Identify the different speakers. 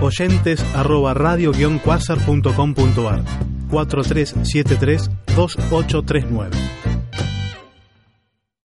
Speaker 1: oyentes arroba radio-quasar.com.ar 4373-2839.